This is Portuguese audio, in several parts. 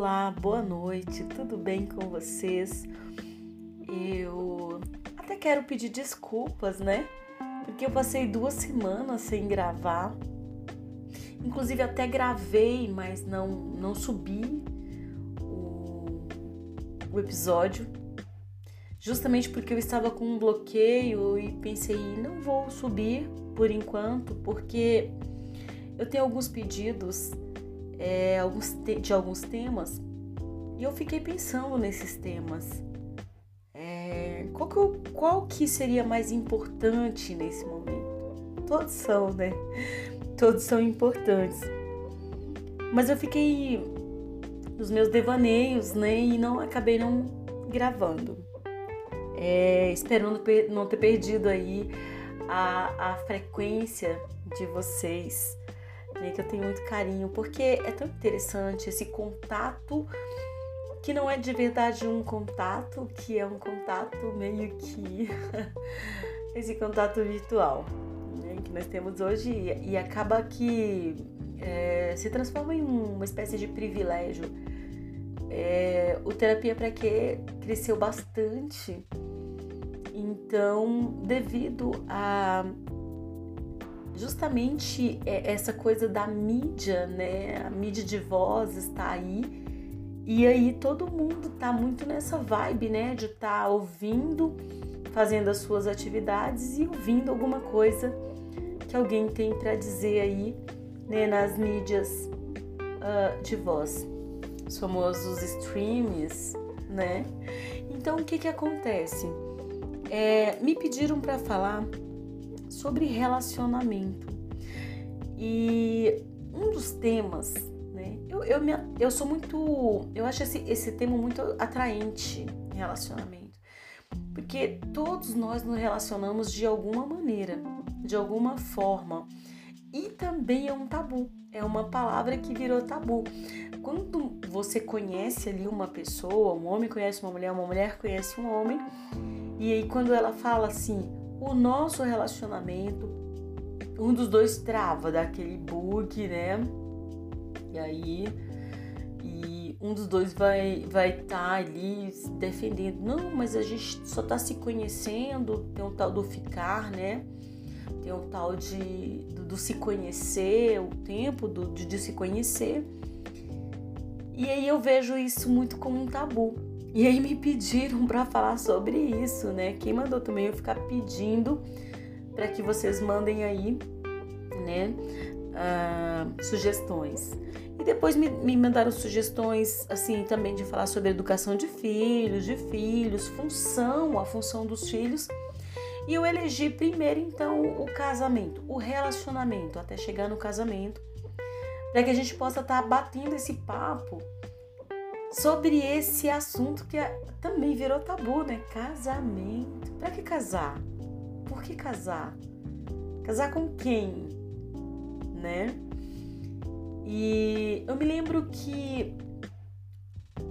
Olá, boa noite, tudo bem com vocês? Eu até quero pedir desculpas, né? Porque eu passei duas semanas sem gravar. Inclusive até gravei, mas não, não subi o, o episódio. Justamente porque eu estava com um bloqueio e pensei, não vou subir por enquanto, porque eu tenho alguns pedidos é, alguns de alguns temas e eu fiquei pensando nesses temas. É, qual, que, qual que seria mais importante nesse momento? Todos são, né? Todos são importantes. Mas eu fiquei nos meus devaneios, né? E não acabei não gravando. É, esperando não ter perdido aí a, a frequência de vocês né, que eu tenho muito carinho, porque é tão interessante esse contato que não é de verdade um contato, que é um contato meio que esse contato virtual né, que nós temos hoje e, e acaba que é, se transforma em uma espécie de privilégio. É, o terapia para que cresceu bastante, então devido a justamente é, essa coisa da mídia, né? A mídia de voz está aí. E aí todo mundo tá muito nessa vibe, né? De estar tá ouvindo, fazendo as suas atividades e ouvindo alguma coisa que alguém tem para dizer aí, né? Nas mídias uh, de voz, os famosos streams, né? Então o que que acontece? É, me pediram para falar sobre relacionamento. E um dos temas, né? Eu, eu, me, eu sou muito. Eu acho esse, esse tema muito atraente relacionamento. Porque todos nós nos relacionamos de alguma maneira, de alguma forma. E também é um tabu, é uma palavra que virou tabu. Quando você conhece ali uma pessoa, um homem conhece uma mulher, uma mulher conhece um homem, e aí quando ela fala assim, o nosso relacionamento, um dos dois trava daquele bug, né? E aí e um dos dois vai vai estar tá ali defendendo. Não, mas a gente só tá se conhecendo, tem o tal do ficar, né? Tem o tal de do, do se conhecer, o tempo do, de, de se conhecer. E aí eu vejo isso muito como um tabu. E aí me pediram para falar sobre isso, né? Quem mandou também eu ficar pedindo para que vocês mandem aí, né, uh, sugestões. E depois me, me mandaram sugestões, assim, também de falar sobre educação de filhos, de filhos, função, a função dos filhos. E eu elegi primeiro, então, o casamento, o relacionamento, até chegar no casamento, para que a gente possa estar tá batendo esse papo sobre esse assunto que é, também virou tabu, né? Casamento. Para que casar? Por que casar? Casar com quem? Né? E eu me lembro que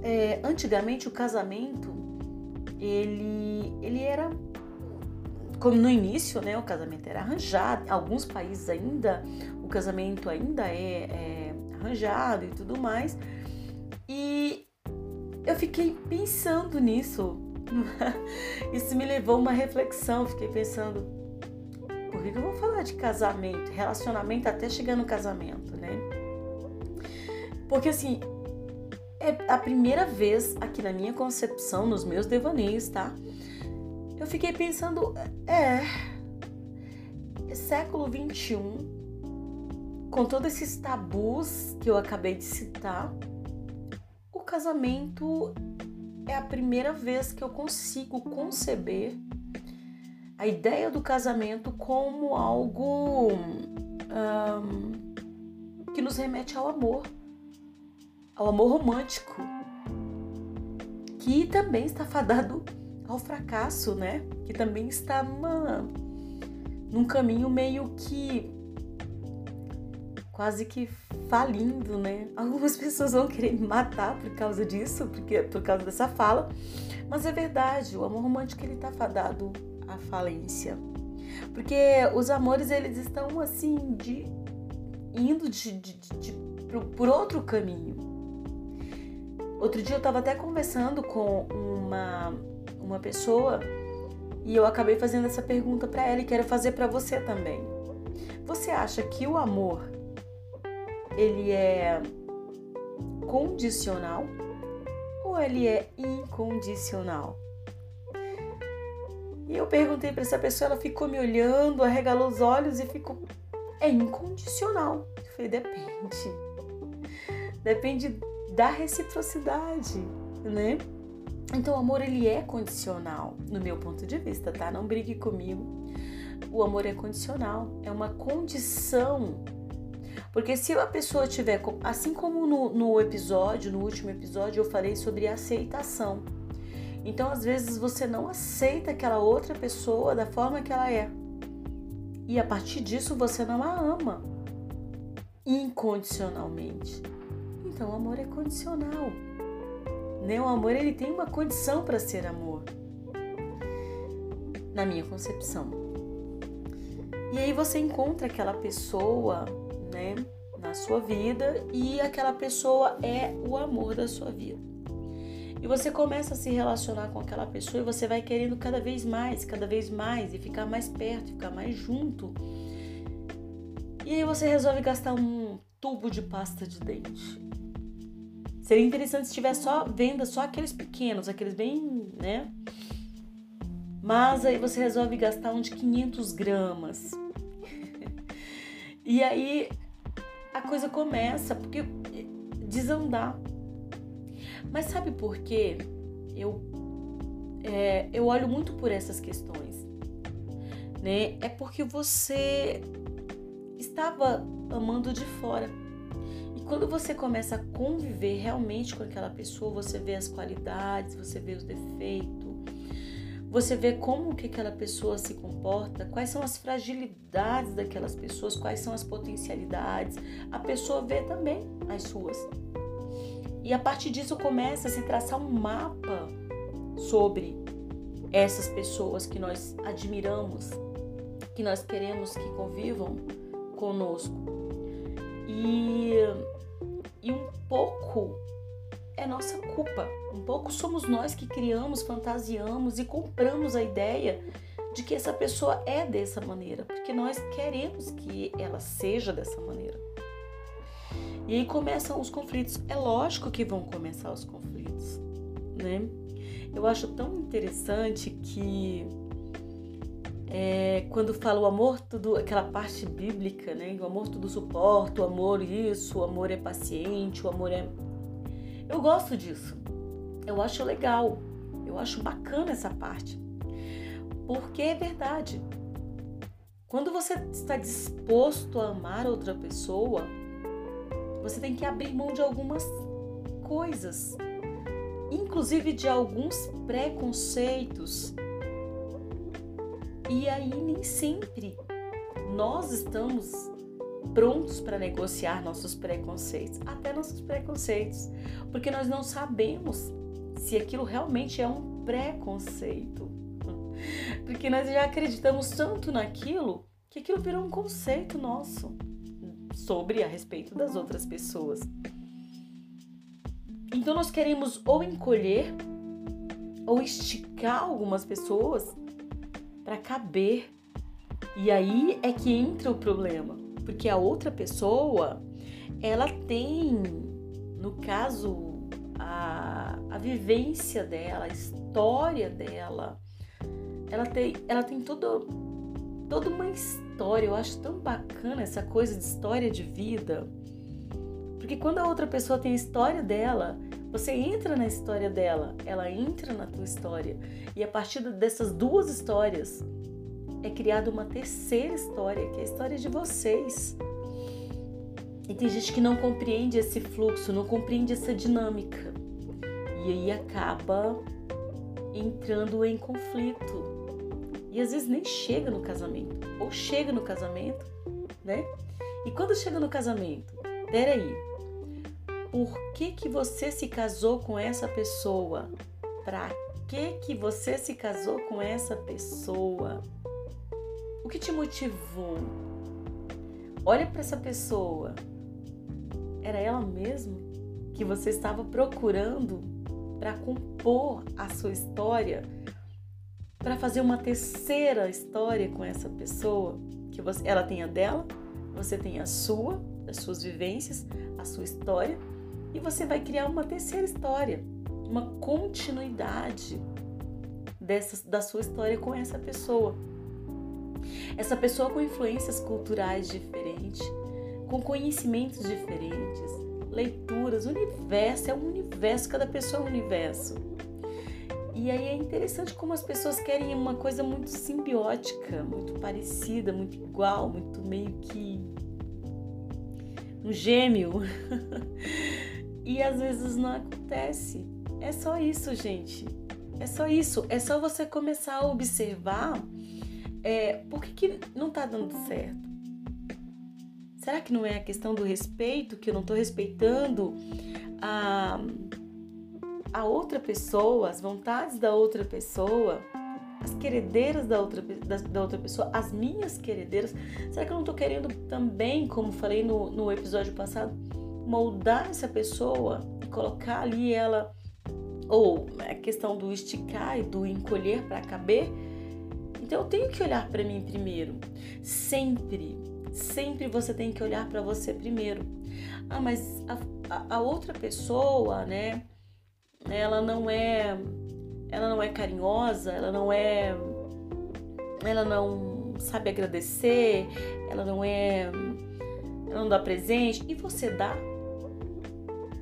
é, antigamente o casamento ele, ele era como no início, né? O casamento era arranjado. Em alguns países ainda o casamento ainda é, é arranjado e tudo mais. E eu fiquei pensando nisso. Isso me levou a uma reflexão. Fiquei pensando, por que eu vou falar de casamento, relacionamento até chegar no casamento, né? Porque assim, é a primeira vez aqui na minha concepção, nos meus devaneios, tá? Eu fiquei pensando, é, é século 21, com todos esses tabus que eu acabei de citar, casamento é a primeira vez que eu consigo conceber a ideia do casamento como algo um, que nos remete ao amor, ao amor romântico, que também está fadado ao fracasso, né? Que também está numa, num caminho meio que quase que falindo, né? Algumas pessoas vão querer me matar por causa disso, porque por causa dessa fala, mas é verdade, o amor romântico ele tá fadado à falência. Porque os amores eles estão assim de indo de, de, de, de por, por outro caminho. Outro dia eu estava até conversando com uma, uma pessoa e eu acabei fazendo essa pergunta para ela e quero fazer para você também. Você acha que o amor ele é condicional ou ele é incondicional? E eu perguntei para essa pessoa, ela ficou me olhando, arregalou os olhos e ficou é incondicional. Eu falei, depende. Depende da reciprocidade, né? Então o amor ele é condicional, no meu ponto de vista, tá? Não brigue comigo. O amor é condicional, é uma condição. Porque se a pessoa tiver, assim como no, no episódio, no último episódio, eu falei sobre aceitação. Então, às vezes, você não aceita aquela outra pessoa da forma que ela é. E a partir disso, você não a ama incondicionalmente. Então, o amor é condicional. Né? O amor ele tem uma condição para ser amor, na minha concepção. E aí você encontra aquela pessoa, né, na sua vida e aquela pessoa é o amor da sua vida. E você começa a se relacionar com aquela pessoa e você vai querendo cada vez mais, cada vez mais e ficar mais perto, ficar mais junto. E aí você resolve gastar um tubo de pasta de dente. Seria interessante se tivesse só venda só aqueles pequenos, aqueles bem, né? Mas aí você resolve gastar um de 500 gramas. e aí coisa começa porque desandar. Mas sabe por quê? Eu é, eu olho muito por essas questões, né? É porque você estava amando de fora quando você começa a conviver realmente com aquela pessoa, você vê as qualidades, você vê os defeitos, você vê como que aquela pessoa se comporta, quais são as fragilidades daquelas pessoas, quais são as potencialidades. A pessoa vê também as suas. E a partir disso começa a se traçar um mapa sobre essas pessoas que nós admiramos, que nós queremos que convivam conosco. E e um pouco é nossa culpa. Pouco somos nós que criamos, fantasiamos e compramos a ideia de que essa pessoa é dessa maneira, porque nós queremos que ela seja dessa maneira. E aí começam os conflitos. É lógico que vão começar os conflitos, né? Eu acho tão interessante que é, quando fala o amor, tudo, aquela parte bíblica, né? O amor tudo suporta, o amor isso, o amor é paciente, o amor é. Eu gosto disso. Eu acho legal. Eu acho bacana essa parte. Porque é verdade. Quando você está disposto a amar outra pessoa, você tem que abrir mão de algumas coisas, inclusive de alguns preconceitos e aí nem sempre nós estamos prontos para negociar nossos preconceitos, até nossos preconceitos, porque nós não sabemos se aquilo realmente é um preconceito. Porque nós já acreditamos tanto naquilo que aquilo virou um conceito nosso sobre a respeito das outras pessoas. Então nós queremos ou encolher ou esticar algumas pessoas para caber. E aí é que entra o problema, porque a outra pessoa, ela tem, no caso, a, a vivência dela, a história dela, ela tem, ela tem todo, toda uma história. Eu acho tão bacana essa coisa de história de vida. Porque quando a outra pessoa tem a história dela, você entra na história dela, ela entra na tua história. E a partir dessas duas histórias é criada uma terceira história, que é a história de vocês. E tem gente que não compreende esse fluxo, não compreende essa dinâmica. E aí acaba entrando em conflito. E às vezes nem chega no casamento. Ou chega no casamento, né? E quando chega no casamento, peraí, por que, que você se casou com essa pessoa? Para que, que você se casou com essa pessoa? O que te motivou? Olha para essa pessoa. Era ela mesma que você estava procurando para compor a sua história, para fazer uma terceira história com essa pessoa, que você, ela tem a dela, você tem a sua, as suas vivências, a sua história, e você vai criar uma terceira história, uma continuidade dessa, da sua história com essa pessoa. Essa pessoa com influências culturais diferentes, com conhecimentos diferentes, leituras, universo, é um universo, cada pessoa é um universo. E aí é interessante como as pessoas querem uma coisa muito simbiótica, muito parecida, muito igual, muito meio que um gêmeo. e às vezes não acontece. É só isso, gente. É só isso. É só você começar a observar é, por que, que não tá dando certo. Será que não é a questão do respeito, que eu não tô respeitando a a outra pessoa, as vontades da outra pessoa, as queredeiras da outra, da, da, outra pessoa, as minhas queredeiras. Será que eu não estou querendo também, como falei no, no episódio passado, moldar essa pessoa e colocar ali ela, ou a questão do esticar e do encolher para caber? Então eu tenho que olhar para mim primeiro. Sempre, sempre você tem que olhar para você primeiro. Ah, mas a, a, outra pessoa, né? ela não é ela não é carinhosa, ela não é ela não sabe agradecer, ela não é ela não dá presente e você dá,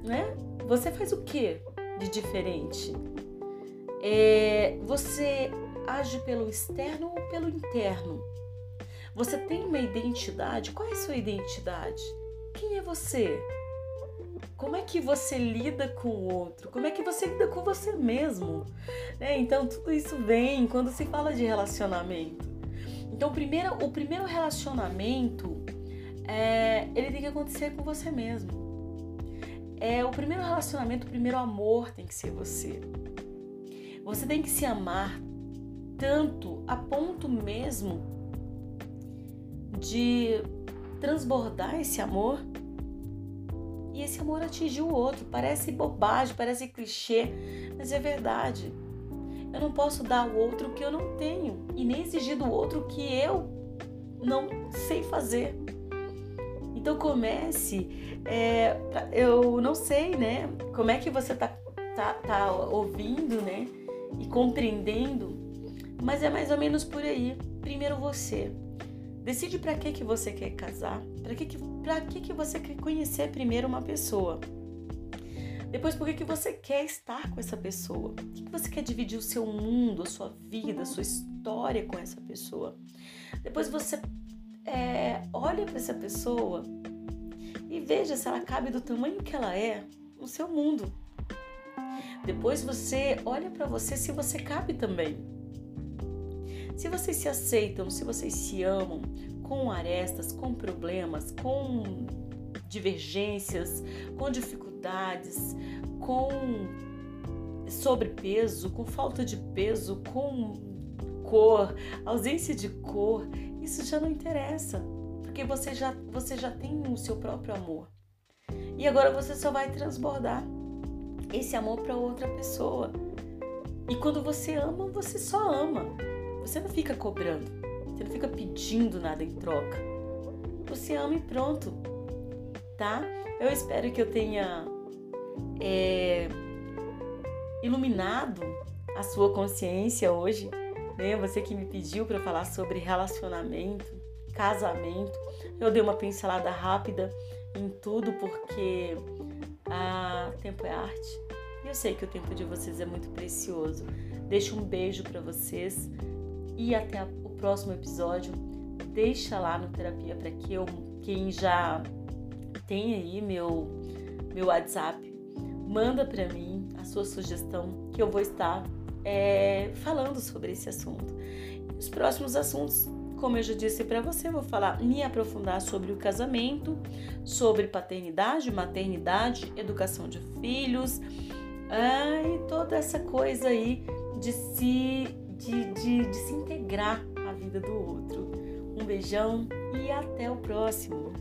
né? Você faz o que de diferente? É, você age pelo externo ou pelo interno? Você tem uma identidade? Qual é a sua identidade? Quem é você? Como é que você lida com o outro? Como é que você lida com você mesmo? É, então, tudo isso vem quando se fala de relacionamento. Então, primeiro, o primeiro relacionamento é, ele tem que acontecer com você mesmo. É o primeiro relacionamento, o primeiro amor tem que ser você. Você tem que se amar tanto a ponto mesmo de transbordar esse amor e esse amor atinge o outro. Parece bobagem, parece clichê, mas é verdade. Eu não posso dar ao outro o que eu não tenho e nem exigir do outro o que eu não sei fazer. Então comece, é, eu não sei, né? Como é que você tá, tá, tá ouvindo, né? E compreendendo, mas é mais ou menos por aí. Primeiro você, Decide para que que você quer casar, para que que para que que você quer conhecer primeiro uma pessoa. Depois, por que que você quer estar com essa pessoa? Por que, que você quer dividir o seu mundo, a sua vida, a sua história com essa pessoa? Depois você é, olha para essa pessoa e veja se ela cabe do tamanho que ela é no seu mundo. Depois você olha para você se você cabe também. Se vocês se aceitam, se vocês se amam, com arestas, com problemas, com divergências, com dificuldades, com sobrepeso, com falta de peso, com cor, ausência de cor, isso já não interessa, porque você já, você já tem o seu próprio amor. E agora você só vai transbordar esse amor para outra pessoa. E quando você ama, você só ama. Você não fica cobrando, você não fica pedindo nada em troca. Você ama e pronto, tá? Eu espero que eu tenha é, iluminado a sua consciência hoje, né? Você que me pediu para falar sobre relacionamento, casamento. Eu dei uma pincelada rápida em tudo porque a tempo é arte. E eu sei que o tempo de vocês é muito precioso. Deixo um beijo para vocês e até o próximo episódio. Deixa lá no terapia para que eu, quem já tem aí meu meu WhatsApp, manda para mim a sua sugestão que eu vou estar é, falando sobre esse assunto. Os próximos assuntos, como eu já disse para você, eu vou falar, me aprofundar sobre o casamento, sobre paternidade, maternidade, educação de filhos, ah, e toda essa coisa aí de se de, de, de se integrar à vida do outro. Um beijão e até o próximo!